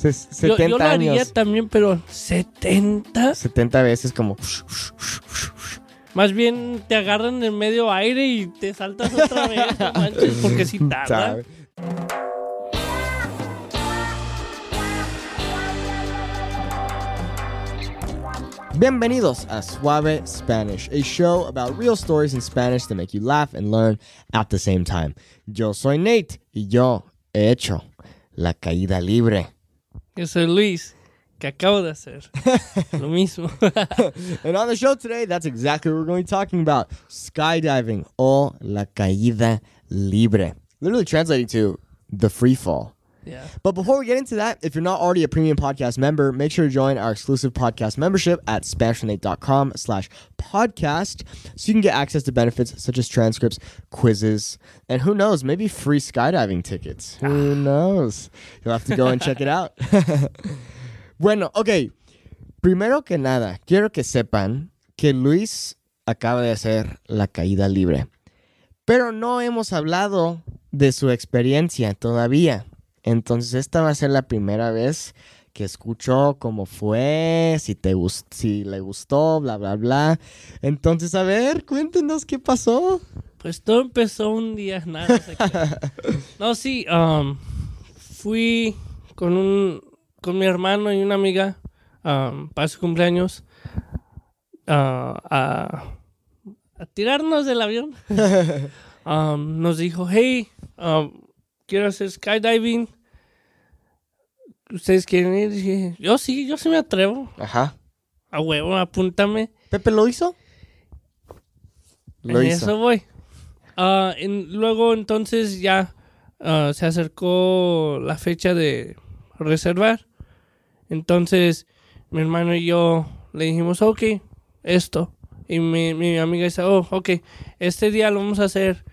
Ses- Yo, 70 yo lo haría años. también, pero 70. 70 veces como... Más bien te agarran en medio aire y te saltas otra vez, no manches, porque si tarda. Bienvenidos a Suave Spanish, a show about real stories in Spanish that make you laugh and learn at the same time. Yo soy Nate y yo he hecho la caída libre. Yo soy Luis, que acabo de hacer lo mismo. And on the show today, that's exactly what we're going to be talking about skydiving o la caída libre. Literally translating to the free fall. Yeah. But before we get into that, if you're not already a premium podcast member, make sure to join our exclusive podcast membership at SpanishNate.com slash podcast so you can get access to benefits such as transcripts, quizzes, and who knows, maybe free skydiving tickets. Who ah. knows? You'll have to go and check it out. bueno, ok. Primero que nada, quiero que sepan que Luis acaba de hacer la caída libre. Pero no hemos hablado de su experiencia todavía. Entonces esta va a ser la primera vez que escucho cómo fue, si te gust- si le gustó, bla bla bla. Entonces, a ver, cuéntenos qué pasó. Pues todo empezó un día, nada. No, sí, um, fui con un con mi hermano y una amiga um, para su cumpleaños uh, a, a tirarnos del avión. Um, nos dijo, hey, um, quiero hacer skydiving. ¿Ustedes quieren ir? Dije, yo sí, yo sí me atrevo. Ajá. A huevo, apúntame. ¿Pepe lo hizo? Lo en hizo. eso voy. Ah, en- luego entonces ya ah, se acercó la fecha de reservar. Entonces mi hermano y yo le dijimos, ok, esto. Y mi, mi amiga dice, oh, ok, este día lo vamos a hacer.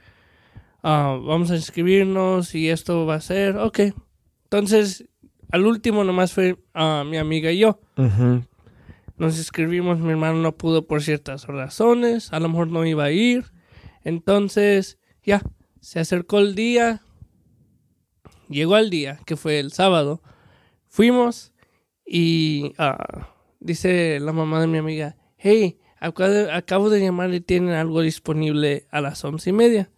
Ah, vamos a inscribirnos y esto va a ser, ok. Entonces, al último nomás fue ah, mi amiga y yo. Nos inscribimos, mi hermano no pudo por ciertas razones, a lo mejor no iba a ir. Entonces, ya, se acercó el día, llegó el día, que fue el sábado. Fuimos y ah, dice la mamá de mi amiga, hey, acabo de, acabo de llamar y tienen algo disponible a las once y media.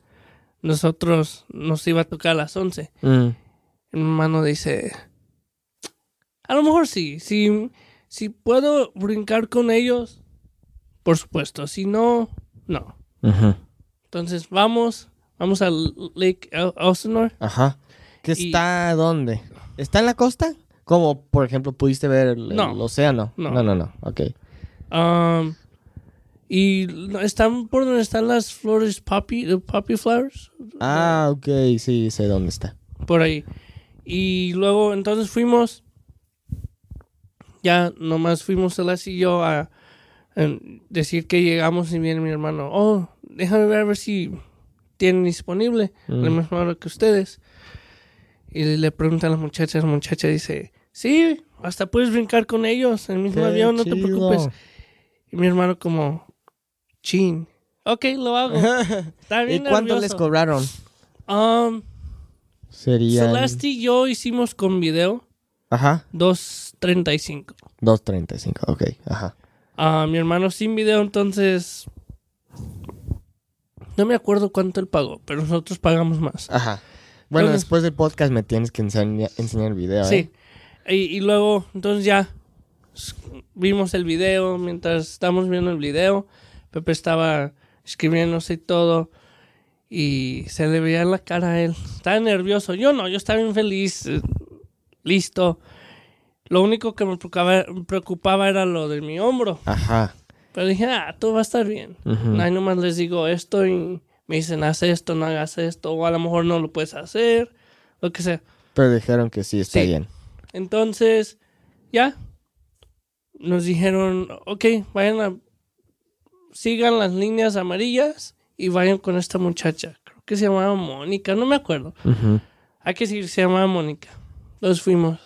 Nosotros nos iba a tocar a las once. Mm. Mi hermano dice, a lo mejor sí, si, si puedo brincar con ellos, por supuesto, si no, no. Entonces vamos, vamos al Lake El- Elsinore. Ajá. ¿Qué Y- está dónde? ¿Está en la costa? Como, por ejemplo, pudiste ver el, el No. océano. No. no, no. no. Ok. Um, y están por donde están las flores poppy, poppy flowers, Ah, ok, sí, sé dónde está. por ahí. Y luego entonces fuimos, ya nomás fuimos Celeste y yo a, a decir que llegamos y viene mi hermano, oh, déjame ver a ver si tienen disponible Mm. la misma hora que ustedes. Y le pregunta a la muchacha, la muchacha dice, sí, hasta puedes brincar con ellos en el mismo Qué avión, no te preocupes. Y mi hermano como, chin, ok, lo hago. Está ¿Y cuánto les cobraron? Um, Sería. Celeste y yo hicimos con video Ajá. 2.35. 2.35, ok. Ajá. Ah, mi hermano sin video, entonces... No me acuerdo cuánto él pagó, pero nosotros pagamos más. Ajá. Bueno, Entonces- después del podcast me tienes que enseña- enseñar el video, Sí. ¿eh? Y, y luego, entonces ya vimos el video. Mientras estábamos viendo el video, Pepe estaba escribiéndose y todo. Y se le veía en la cara a él. Estaba nervioso. Yo no, yo estaba bien feliz. eh, listo. Lo único que me preocupaba, me preocupaba era lo de mi hombro. Ajá. Pero dije, ah, todo va a estar bien. Ujú. Ahí nomás les digo esto y me dicen, haz esto, no hagas esto. O a lo mejor no lo puedes hacer. Lo que sea. Pero dijeron que sí, está Sí. bien. Entonces, ya. Nos dijeron, ok, vayan a. Sigan las líneas amarillas y vayan con esta muchacha. Creo que se llamaba Mónica, no me acuerdo. Hay que decir, se llamaba Mónica. Nos fuimos.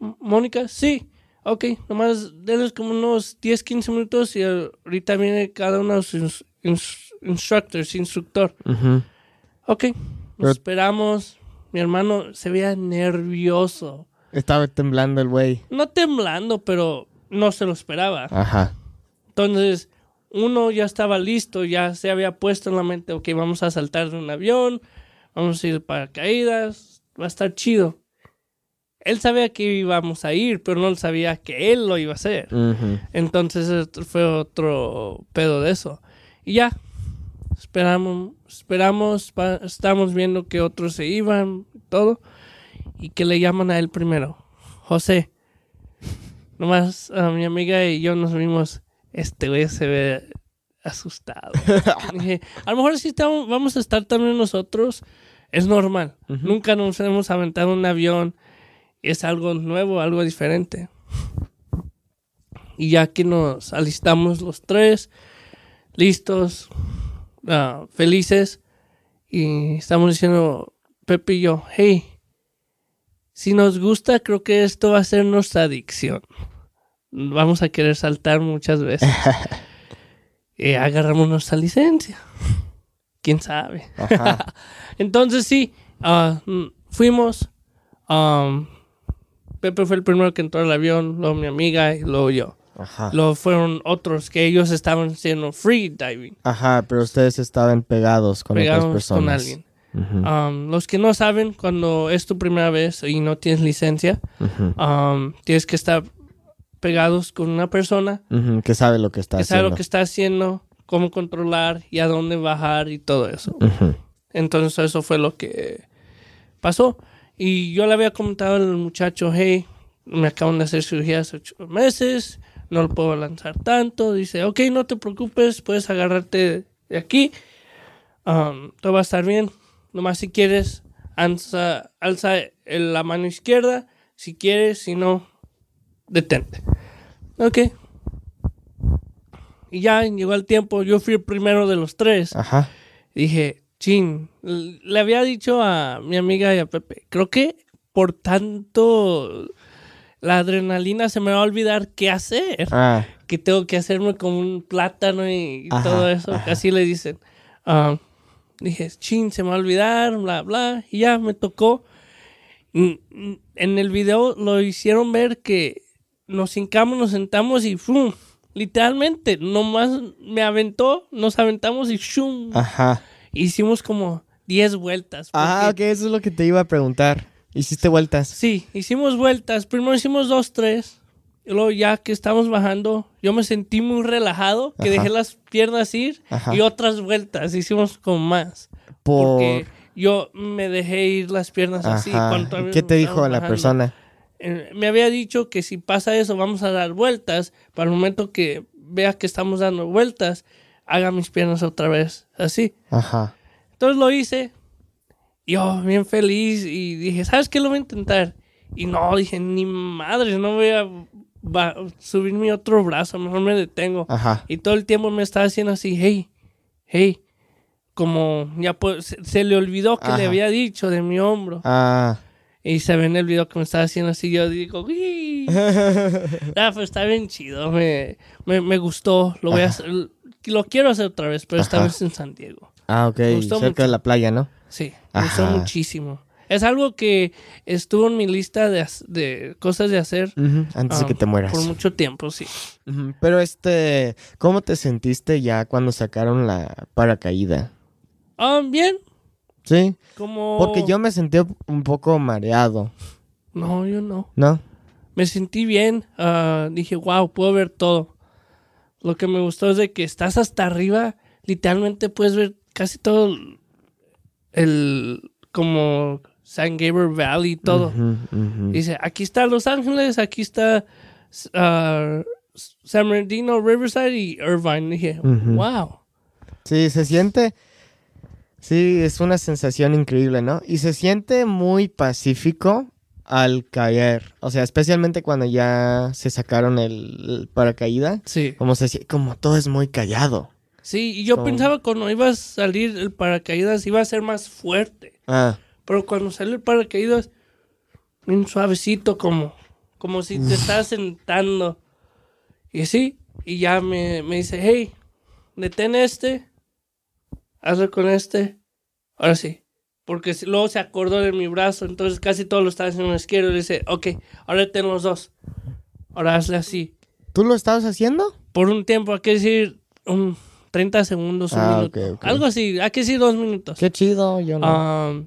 "M- Mónica, sí. Ok, nomás denles como unos 10, 15 minutos y ahorita viene cada uno de sus ins- instructors, instructor. Ujú. Ok, nos Pero- esperamos. Mi hermano se veía nervioso. Estaba temblando el güey. No temblando, pero no se lo esperaba. Ajá. Entonces, uno ya estaba listo, ya se había puesto en la mente, ok, vamos a saltar de un avión, vamos a ir para caídas, va a estar chido. Él sabía que íbamos a ir, pero no sabía que él lo iba a hacer. Entonces fue otro pedo de eso. Y ya, esperamos, esperamos, estamos viendo que otros se iban, todo, y que le llaman a él primero. José. Nomás a mi amiga y yo nos vimos, este güey se ve asustado. Dije, a lo mejor si estamos, vamos a estar también nosotros, es normal. Nunca nos hemos aventado un avión, es algo nuevo, algo diferente. Y ya que nos alistamos los tres, listos, ah, felices, y estamos diciendo, Pepe y yo, hey, si nos gusta, creo que esto va a ser nuestra adicción. Vamos a querer saltar muchas veces. y agarramos nuestra licencia. ¿Quién sabe? Ajá. Entonces sí, mm, fuimos. Pepe fue el primero que entró al avión, luego mi amiga y luego yo. Ajá. Luego fueron otros que ellos estaban haciendo free diving, Ajá, pero ustedes estaban pegados con otras personas. con alguien. Los que no saben, cuando es tu primera vez y no tienes licencia, tienes que estar pegados con una persona Que sabe lo que está que sabe haciendo. lo que está haciendo, cómo controlar y a dónde bajar y todo eso. Entonces eso fue lo que pasó. Y yo le había comentado al muchacho, hey, me acaban de hacer cirugía hace ocho meses, no lo puedo lanzar tanto. Dice, ok, no te preocupes, puedes agarrarte de aquí, um, todo va a estar bien. Nomás si quieres, alza, alza la mano izquierda, si quieres, si no, detente. Ok. Y ya llegó el tiempo, yo fui el primero de los tres. Ajá. Dije, chin, le había dicho a mi amiga y a Pepe, creo que por tanto la adrenalina se me va a olvidar qué hacer, Ah, que tengo que hacerme como un plátano y Ajá, todo eso, ajá. así le dicen. Ah, dije, chin, se me va a olvidar, bla, bla, y ya me tocó. En el video lo hicieron ver que nos hincamos, nos sentamos y ¡fum! Literalmente, nomás me aventó, nos aventamos y ¡shum! ajá. Hicimos como 10 vueltas. Ah, ok, eso es lo que te iba a preguntar. ¿Hiciste vueltas? Sí, hicimos vueltas. Primero hicimos dos, tres. Y luego ya que estamos bajando, yo me sentí muy relajado, que Ajá. dejé las piernas ir Ajá. y otras vueltas. Hicimos como más. Por... Porque yo me dejé ir las piernas así. Ajá. cuando todavía ¿Qué te dijo la bajando. persona? Eh, me había dicho que si pasa eso, vamos a dar vueltas. Para el momento que vea que estamos dando vueltas, haga mis piernas otra vez así. Ajá. Entonces lo hice. Yo bien feliz y dije, ¿sabes qué? Lo voy a intentar. Y no, dije, ni madre, no voy a va- subir mi otro brazo, mejor me detengo. Ajá. Y todo el tiempo me estaba haciendo así, hey, hey. Como ya pues, se, se le olvidó que Ajá. le había dicho de mi hombro. Ah. Y se ve en el video que me estaba haciendo así. Yo digo, "Uy". Ah, pues está bien chido. Me, me, me gustó. Lo voy a hacer. Lo quiero hacer otra vez, pero esta Ajá. vez en San Diego. ah, ok. Cerca mucho. de la playa, ¿no? Sí, me gustó muchísimo. Es algo que estuvo en mi lista de, de cosas de hacer Antes de ah, que te mueras. por mucho tiempo, sí. Pero este, ¿cómo te sentiste ya cuando sacaron la paracaída? Ah, bien, Sí, como... porque yo me sentí un poco mareado, No, yo no. ¿no? Me sentí bien. ah, dije, wow, puedo ver todo. Lo que me gustó es de que estás hasta arriba, literalmente puedes ver casi todo el... como San Gabriel Valley y todo. Dice, aquí está Los Ángeles, aquí está ah, San Bernardino, Riverside y Irvine. Dije, wow. Sí, se siente, sí, es una sensación increíble, ¿no? Y se siente muy pacífico al caer, o sea, especialmente cuando ya se sacaron el, el paracaída, Sí. como se como todo es muy callado. Sí, y yo Como- pensaba cuando iba a salir el paracaídas iba a ser más fuerte. Ah, Pero cuando sale el paracaídas, bien suavecito, como, como si te estás sentando. Y sí, y ya me, me dice, hey, detén este, hazlo con este. Ahora sí, porque luego se acordó de mi brazo, entonces casi todo lo estaba haciendo izquierdo y dice, ok, ahora ten los dos. Ahora hazle así. ¿Tú lo estabas haciendo? Por un tiempo, hay que decir un 30 segundos, un Ah, minuto. Algo así, hay que decir dos minutos. Qué chido, yo no. Ah,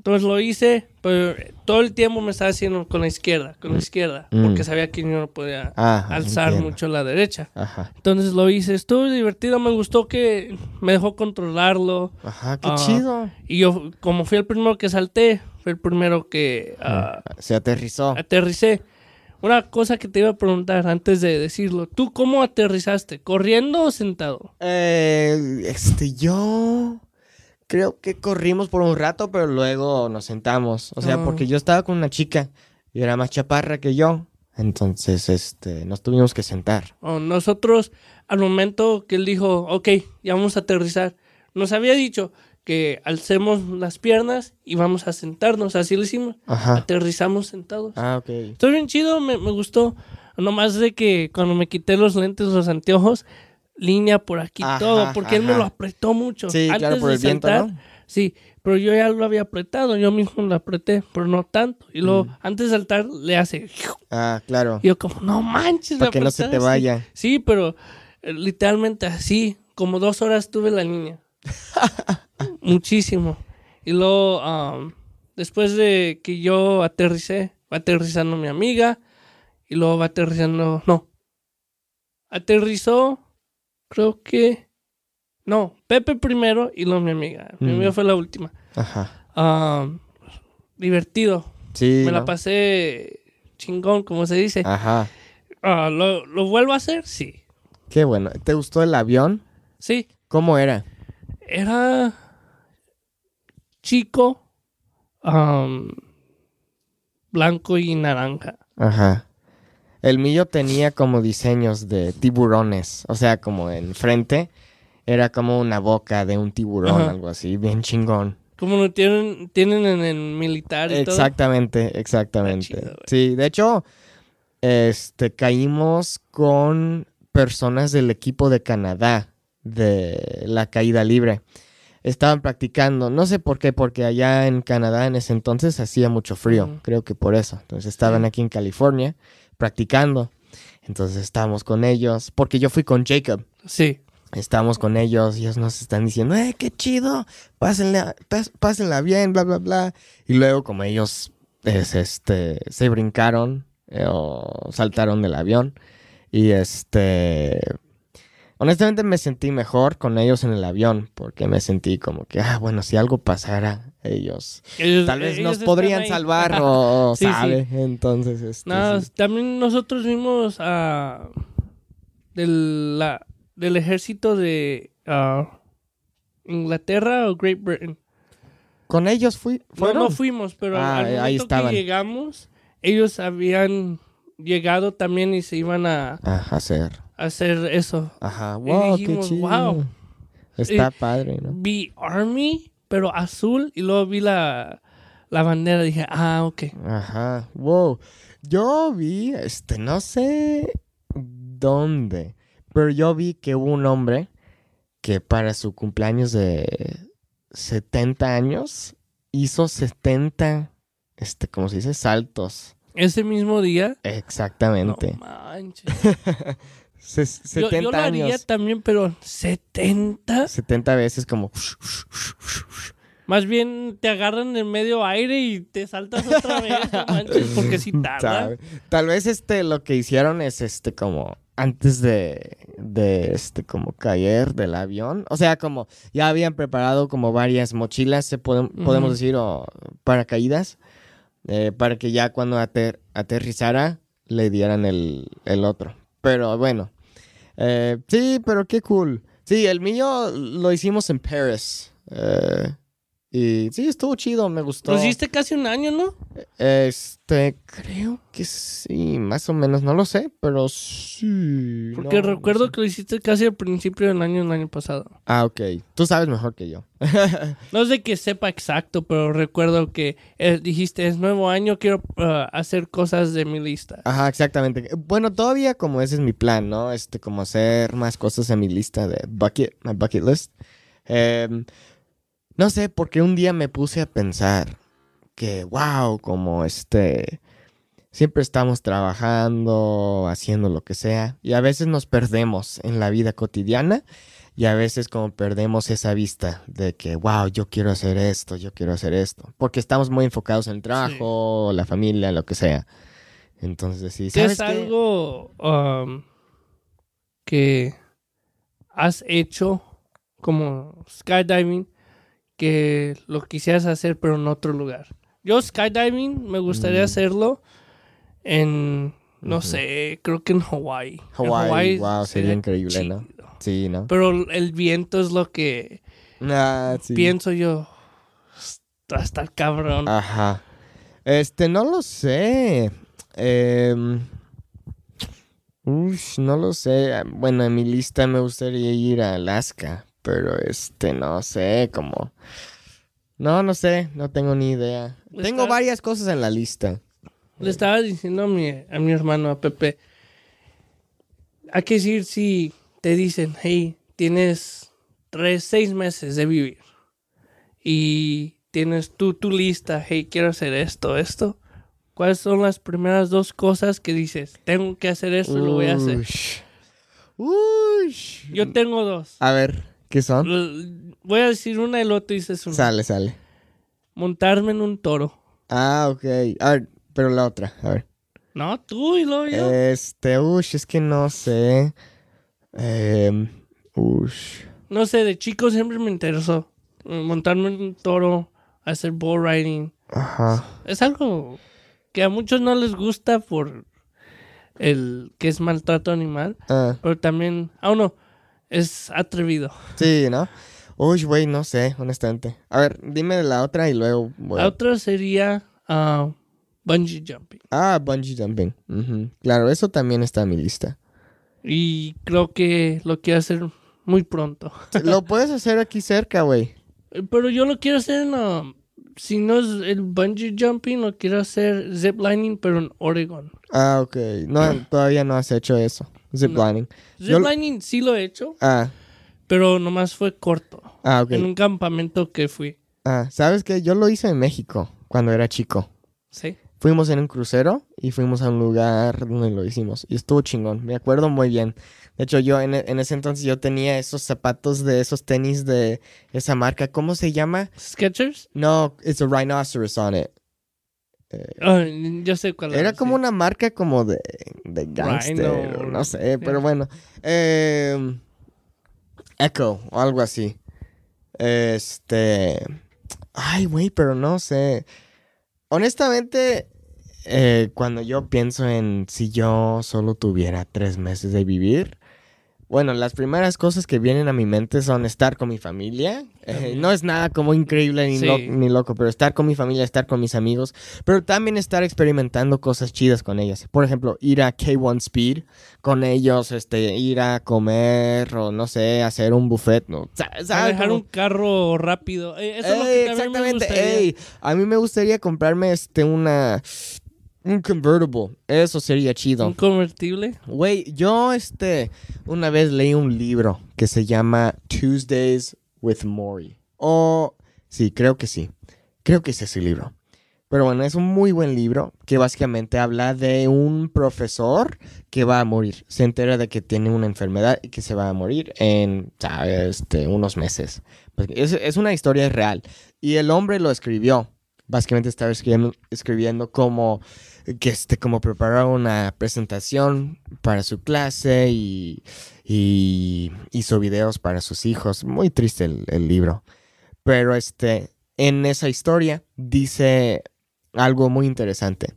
entonces lo hice, pero todo el tiempo me estaba haciendo con la izquierda, con la izquierda, Mm. porque sabía que yo no podía Ah, alzar entiendo. mucho la derecha. Ajá. Entonces lo hice, estuvo divertido, me gustó que me dejó controlarlo. Ajá, qué Ah, chido. Y yo, como fui el primero que salté, fui el primero que ah, Se aterrizó. aterricé. Una cosa que te iba a preguntar antes de decirlo, ¿tú cómo aterrizaste? ¿Corriendo o sentado? Eh, este, yo creo que corrimos por un rato, pero luego nos sentamos. O sea, Ah. porque yo estaba con una chica y era más chaparra que yo. Entonces, este, nos tuvimos que sentar. O nosotros, al momento que él dijo, ok, ya vamos a aterrizar, nos había dicho que alcemos las piernas y vamos a sentarnos, así lo hicimos. Ajá. Aterrizamos sentados. Ah, ok. Estuvo bien chido, me, me gustó. Nomás de que cuando me quité los lentes, los anteojos, línea por aquí, Ajá, todo, porque él me lo apretó mucho. Sí, claro, por de el viento, saltar, ¿no? Sí, pero yo ya lo había apretado, yo mismo lo apreté, pero no tanto. Y luego, Mm. antes de saltar, le hace... Ah, claro. Y yo como, no manches, Para que no se te apretaste". vaya. Sí, pero eh, literalmente así, como dos horas tuve la línea. Muchísimo. Y luego, am, después de que yo aterricé, va aterrizando mi amiga, y luego va aterrizando, no. Aterrizó, creo que, no, Pepe primero y luego mi amiga. Mi Mm. amiga fue la última. Ajá. Am, divertido. Sí. Me la pasé chingón, como se dice. Ajá. Ah, ¿lo, ¿Lo vuelvo a hacer? Sí. Qué bueno. ¿Te gustó el avión? Sí. ¿Cómo era? Era chico, am, blanco y naranja. Ajá. El mío tenía como diseños de tiburones, o sea, como enfrente era como una boca de un tiburón, Ajá. algo así, bien chingón. Como lo tienen, tienen en el militar y todo. Exactamente, exactamente. Chido, sí, de hecho, este caímos con personas del equipo de Canadá de la caída libre. Estaban practicando, no sé por qué, porque allá en Canadá en ese entonces hacía mucho frío, creo que por eso. Entonces estaban aquí en California practicando. Entonces estábamos con ellos, porque yo fui con Jacob. Sí. Estamos con ellos ellos nos están diciendo, ¡eh, qué chido! Pásenla, pásenla bien, bla, bla, bla. Y luego, como ellos es, este, se brincaron eh, o saltaron del avión, y este. Honestamente me sentí mejor con ellos en el avión, porque me sentí como que, ah, bueno, si algo pasara, ellos Ellos- tal vez ellos nos podrían ahí. salvar o, Sí. Entonces, este, No, sí. también nosotros vimos a del, la, del ejército de ah, Inglaterra o Great Britain. con ellos fui, No, fueron. no fuimos, pero Ah, al ahí momento estaban. que llegamos, ellos habían llegado también y se iban a, Ajá, hacer. Hacer eso. Ajá, wow, dijimos, qué chido. "Wow". Está padre, ¿no? Vi Army, pero azul, y luego vi la, la bandera. Dije, ah, ok. Ajá, wow. Yo vi, este, no sé dónde, pero yo vi que hubo un hombre que para su cumpleaños de 70 años hizo 70, este, ¿cómo se dice? Saltos. Ese mismo día. Exactamente. No manches. Se- Yo, 70 yo lo haría años. también, pero 70. 70 veces como... Más bien te agarran en medio aire y te saltas otra vez, no manches, porque si tarda. Tal vez este lo que hicieron es este como antes de, de este como caer del avión. O sea, como ya habían preparado como varias mochilas, se podem- podemos decir, o paracaídas, eh, para que ya cuando ater- aterrizara le dieran el, el otro. Pero bueno, eh, sí, pero qué cool. Sí, el mío lo hicimos en Paris. eh, y sí, estuvo chido, me gustó. Lo hiciste casi un año, ¿no? Este, creo que sí, más o menos, no lo sé, pero sí. Porque no, no recuerdo sé. que lo hiciste casi al principio del año, el año pasado. Ah, ok. Tú sabes mejor que yo. No de que sepa exacto, pero recuerdo que eh, dijiste, es nuevo año, quiero ah, hacer cosas de mi lista. Ajá, exactamente. Bueno, todavía como ese es mi plan, ¿no? Este, como hacer más cosas en mi lista de bucket, my bucket list. Em, no sé, porque un día me puse a pensar que, wow, como este, siempre estamos trabajando, haciendo lo que sea, y a veces nos perdemos en la vida cotidiana, y a veces como perdemos esa vista de que, wow, yo quiero hacer esto, yo quiero hacer esto, porque estamos muy enfocados en el trabajo, la familia, lo que sea. Entonces, sí, ¿Qué ¿sabes es algo um, que has hecho como skydiving que lo quisieras hacer pero en otro lugar? Yo skydiving me gustaría Mm. hacerlo en, no sé, creo que en Hawaii. En Hawái, wow, sería increíble, ¿no? Sí, ¿no? Pero el viento es lo que Ah, sí. pienso yo. Va a estar cabrón. Ajá. Este, no lo sé. Ush, no lo sé. Bueno, en mi lista me gustaría ir a Alaska, pero este, no sé, como... No, no sé, no tengo ni idea. Tengo varias cosas en la lista. Le estaba diciendo a mi, a mi hermano, a Pepe, hay que decir si te dicen, hey, tienes tres, seis meses de vivir y tienes tú tu lista, hey, quiero hacer esto, esto. ¿Cuáles son las primeras dos cosas que dices? Tengo que hacer esto y lo voy a hacer. Ush. Yo tengo dos. A ver, ¿qué son? Voy a decir una y luego tú dices una. Sale, sale. Montarme en un toro. Ah, ok. A ver, pero la otra, a ver. No, tú y luego yo. Este, ush, es que no sé. Ush. No sé, de chico siempre me interesó. eh, Montarme en un toro, hacer bull riding. Ajá. Es algo que a muchos no les gusta por el que es maltrato animal. Ah, Pero también, aún no, es atrevido. sí, ¿no? Uy, güey, no sé, honestamente. A ver, dime la otra y luego voy. La otra sería ah, bungee jumping. Ah, bungee jumping. Claro, eso también está en mi lista. Y creo que lo quiero hacer muy pronto. Lo puedes hacer aquí cerca, güey. Eh, Pero yo lo quiero hacer en... ah, si no es el bungee jumping, lo quiero hacer ziplining, pero en Oregon. Ah, ok. No, todavía no has hecho eso. Ziplining. Lo- Ziplining sí lo he hecho, Ah, pero nomás fue corto. ah, ok. En un campamento que fui. Ah, ¿sabes qué? Yo lo hice en México cuando era chico. Sí. Fuimos en un crucero y fuimos a un lugar donde lo hicimos. Y estuvo chingón. Me acuerdo muy bien. De hecho, yo en, e- en ese entonces yo tenía esos zapatos de esos tenis de esa marca. ¿Cómo se llama? Skechers. No, it's a rhinoceros on it. Ah, yo sé cuál Era es, como sí. una marca como de, de gangster, Rhino, no sé, pero bueno. Eh, Echo o algo así. Este... Ay, güey, pero no sé. Honestamente, eh, cuando yo pienso en si yo solo tuviera tres meses de vivir, bueno, las primeras cosas que vienen a mi mente son estar con mi familia. Eh, no es nada como increíble ni, Sí. lo- ni loco, pero estar con mi familia, estar con mis amigos, pero también estar experimentando cosas chidas con ellas. Por ejemplo, ir a K1 Speed con ellos, este, ir a comer o no sé, hacer un buffet, ¿no? Como- un carro rápido. Eh, eso es lo que me exactamente. gustaría. ey, a mí me gustaría comprarme este una un convertible. Eso sería chido. Un convertible. Güey, yo este una vez leí un libro que se llama Tuesdays with Maury. O sí, creo que sí. Creo que es ese libro. Pero bueno, es un muy buen libro que básicamente habla de un profesor que va a morir. Se entera de que tiene una enfermedad y que se va a morir en. Este, unos meses. Pues, Es, es una historia real. Y el hombre lo escribió. Básicamente estaba escribiendo, escribiendo como que este, como preparar una presentación para su clase y, hizo videos para sus hijos. Muy triste el, el libro. Pero este, en esa historia dice algo muy interesante,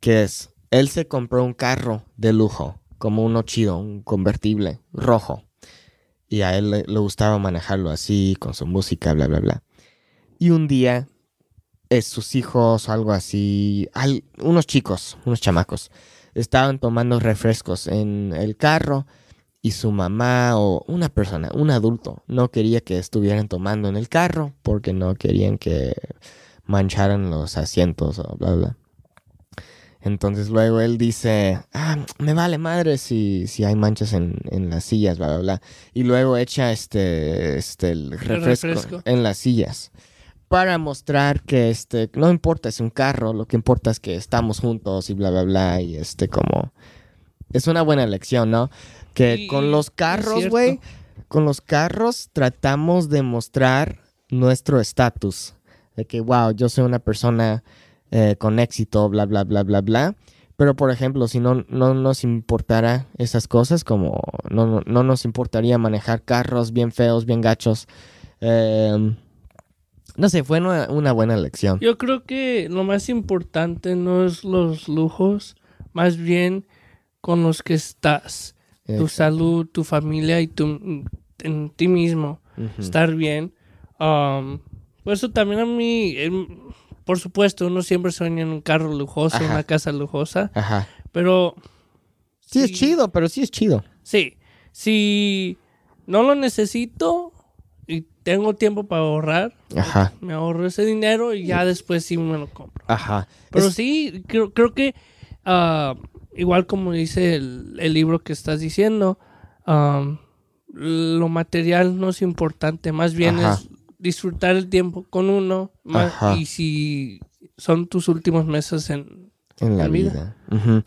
que es, él se compró un carro de lujo, como uno chido, un convertible rojo. Y a él le, le gustaba manejarlo así, con su música, bla, bla, bla. Y un día, eh, sus hijos o algo así, al- unos chicos, unos chamacos, estaban tomando refrescos en el carro y su mamá o una persona, un adulto, no quería que estuvieran tomando en el carro porque no querían que mancharan los asientos o bla, bla. Entonces luego él dice, ah, me vale madre si, si hay manchas en, en las sillas, bla, bla, bla. Y luego echa este, este el refresco, refresco. en las sillas. Para mostrar que este, no importa, es un carro, lo que importa es que estamos juntos y bla, bla, bla. Y este como... Es una buena lección, ¿no? Que con los carros, güey, con los carros tratamos de mostrar nuestro estatus. De que, wow, yo soy una persona eh, con éxito, bla, bla, bla, bla, bla. Pero, por ejemplo, si no, no nos importara esas cosas, como no, no, no nos importaría manejar carros bien feos, bien gachos. eh, no sé, fue una, una buena lección. Yo creo que lo más importante no es los lujos, más bien con los que estás. Tu Exacto. salud, tu familia y tu, en ti mismo. Estar bien. Um, por eso también a mí, em, por supuesto, uno siempre sueña en un carro lujoso, Ajá. una casa lujosa. Ajá. Pero Sí, es Sí. chido, pero sí es chido. sí, si no lo necesito tengo tiempo para ahorrar, Ajá. me ahorro ese dinero y ya después sí me lo compro. Ajá. Pero Es- sí, creo, creo que ah, igual como dice el, el libro que estás diciendo, lo material no es importante, más bien Ajá. es disfrutar el tiempo con uno Ajá. y si son tus últimos meses en... en la la vida. vida.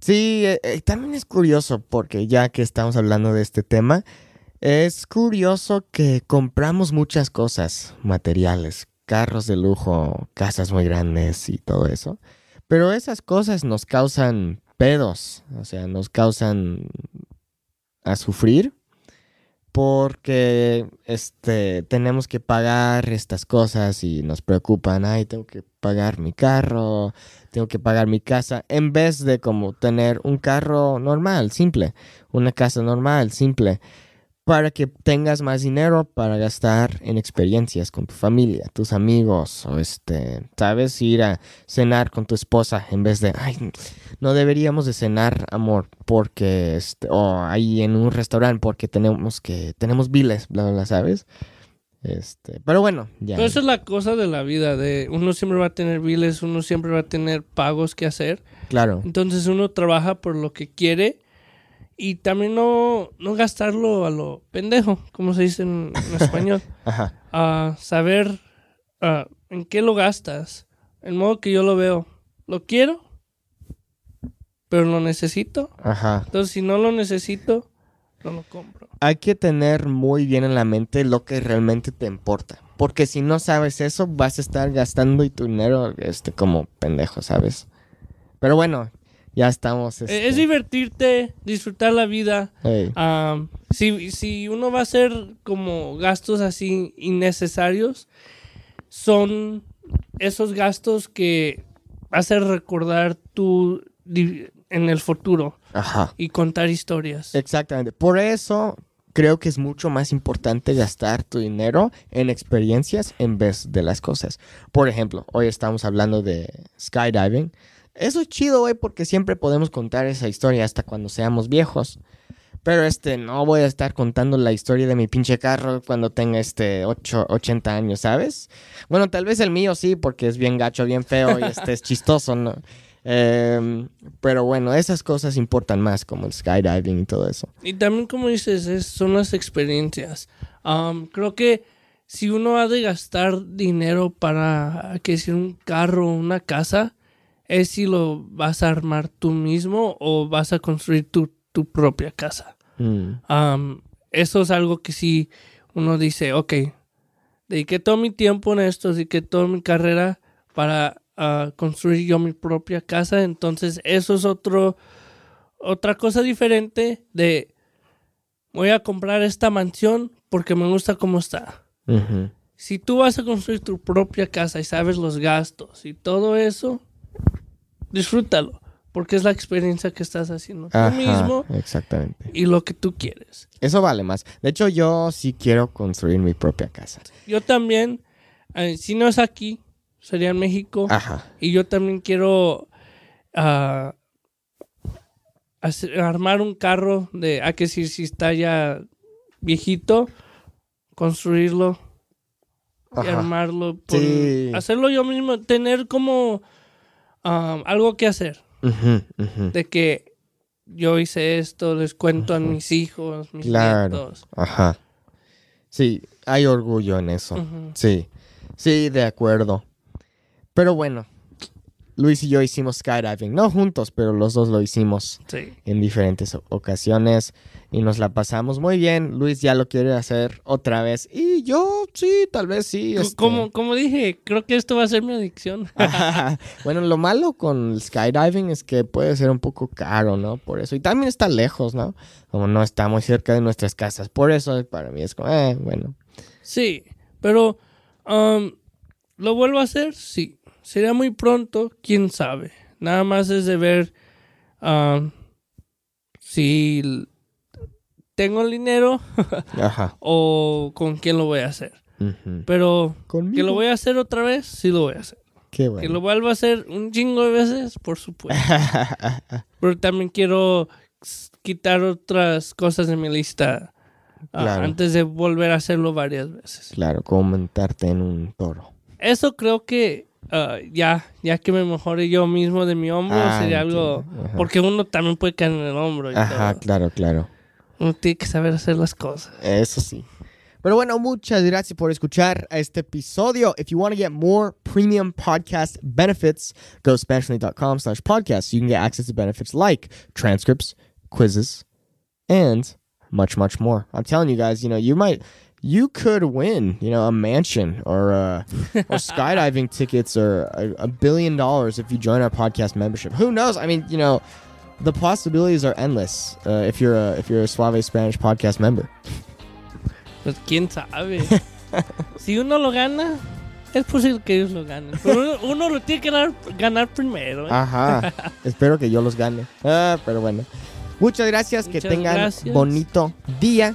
Sí, eh, eh, también es curioso porque ya que estamos hablando de este tema, es curioso que compramos muchas cosas materiales, carros de lujo, casas muy grandes y todo eso, pero esas cosas nos causan pedos, o sea, nos causan a sufrir porque este tenemos que pagar estas cosas y nos preocupan, ay, tengo que pagar mi carro, tengo que pagar mi casa, en vez de como tener un carro normal, simple, una casa normal, simple, para que tengas más dinero para gastar en experiencias con tu familia, tus amigos, o este, sabes, ir a cenar con tu esposa en vez de, ay, no deberíamos de cenar, amor, porque, este, o ahí en un restaurante porque tenemos que, tenemos biles, bla, bla, bla, ¿sabes? Este, pero bueno, ya. Pero esa es la cosa de la vida, de uno siempre va a tener biles, uno siempre va a tener pagos que hacer. Claro. Entonces uno trabaja por lo que quiere y también no, no gastarlo a lo pendejo, como se dice en, en español. Ajá. a saber en qué lo gastas. El modo que yo lo veo. Lo quiero, pero lo necesito. Ajá. Entonces, si no lo necesito, no lo compro. Hay que tener muy bien en la mente lo que realmente te importa. Porque si no sabes eso, vas a estar gastando y tu dinero este, como pendejo, ¿sabes? Pero bueno, ya estamos. Eh, este, Es divertirte, disfrutar la vida. hey, si, si uno va a hacer como gastos así innecesarios, son esos gastos que hacer recordar tú di- en el futuro Ajá. y contar historias. Exactamente. Por eso creo que es mucho más importante gastar tu dinero en experiencias en vez de las cosas. Por ejemplo, hoy estamos hablando de skydiving. Eso es chido, güey, porque siempre podemos contar esa historia hasta cuando seamos viejos. Pero este, no voy a estar contando la historia de mi pinche carro cuando tenga este 8, 80 años, ¿sabes? Bueno, tal vez el mío sí, porque es bien gacho, bien feo y este es chistoso, ¿no? Em, pero bueno, esas cosas importan más, como el skydiving y todo eso. Y también, como dices, es- son las experiencias. Am, creo que si uno ha de gastar dinero para, que decir, un carro una casa, es si lo vas a armar tú mismo o vas a construir tu, tu propia casa. Mm, eso es algo que si uno dice, ok, dediqué todo mi tiempo en esto, dediqué toda mi carrera para ah, construir yo mi propia casa, entonces eso es otro, otra cosa diferente de voy a comprar esta mansión porque me gusta cómo está. Si tú vas a construir tu propia casa y sabes los gastos y todo eso, disfrútalo, porque es la experiencia que estás haciendo tú mismo exactamente. y lo que tú quieres. Eso vale más. De hecho, yo sí quiero construir mi propia casa. Yo también, eh, si no es aquí, sería en México. Ajá. Y yo también quiero ah, hacer- armar un carro de, a que si, si está ya viejito, construirlo y armarlo. por- Sí. Hacerlo yo mismo, tener como um, algo que hacer. De que yo hice esto, les cuento a mis hijos, mis Claro. nietos. Ajá. Sí, hay orgullo en eso. Sí, sí, de acuerdo. Pero bueno, Luis y yo hicimos skydiving, no juntos, pero los dos lo hicimos Sí. en diferentes ocasiones y nos la pasamos muy bien. Luis ya lo quiere hacer otra vez y yo sí, tal vez sí. Este. Como, como dije, creo que esto va a ser mi adicción. bueno, lo malo con el skydiving es que puede ser un poco caro, ¿no? Por eso. Y también está lejos, ¿no? Como no está muy cerca de nuestras casas. Por eso para mí es como, eh, bueno. Sí, pero um, ¿lo vuelvo a hacer? Sí. Sería muy pronto, quién sabe. Nada más es de ver um, si tengo el dinero Ajá. o con quién lo voy a hacer. Pero Conmigo. que lo voy a hacer otra vez, sí lo voy a hacer. Qué Que lo vuelva a hacer un chingo de veces, por supuesto. Pero también quiero quitar otras cosas de mi lista ah, antes de volver a hacerlo varias veces. claro, como montarte en un toro. Eso creo que ah, ya, ya que me mejore yo mismo de mi hombro, Ah, sería algo... Porque uno también puede caer en el hombro y Ajá, todo. claro, claro. Uno tiene que saber hacer las cosas. Eso sí. Pero bueno, muchas gracias por escuchar este episodio. If you want to get more premium podcast benefits, go to SpanishLink.com slash podcast. You can get access to benefits like transcripts, quizzes, and much, much more. I'm telling you guys, you know, you might, you could win, you know, a mansion or, uh, or skydiving tickets or a, a billion dollars if you join our podcast membership. Who knows? I mean, you know, the possibilities are endless uh, if you're a if you're a Suave Spanish podcast member. Pues quién sabe. si uno lo gana, es posible que ellos lo ganen. Pero uno, lo tiene que dar- ganar primero. ¿eh? Ajá. Espero que yo los gane. Ah, pero bueno. Muchas gracias. que tengan gracias. bonito día.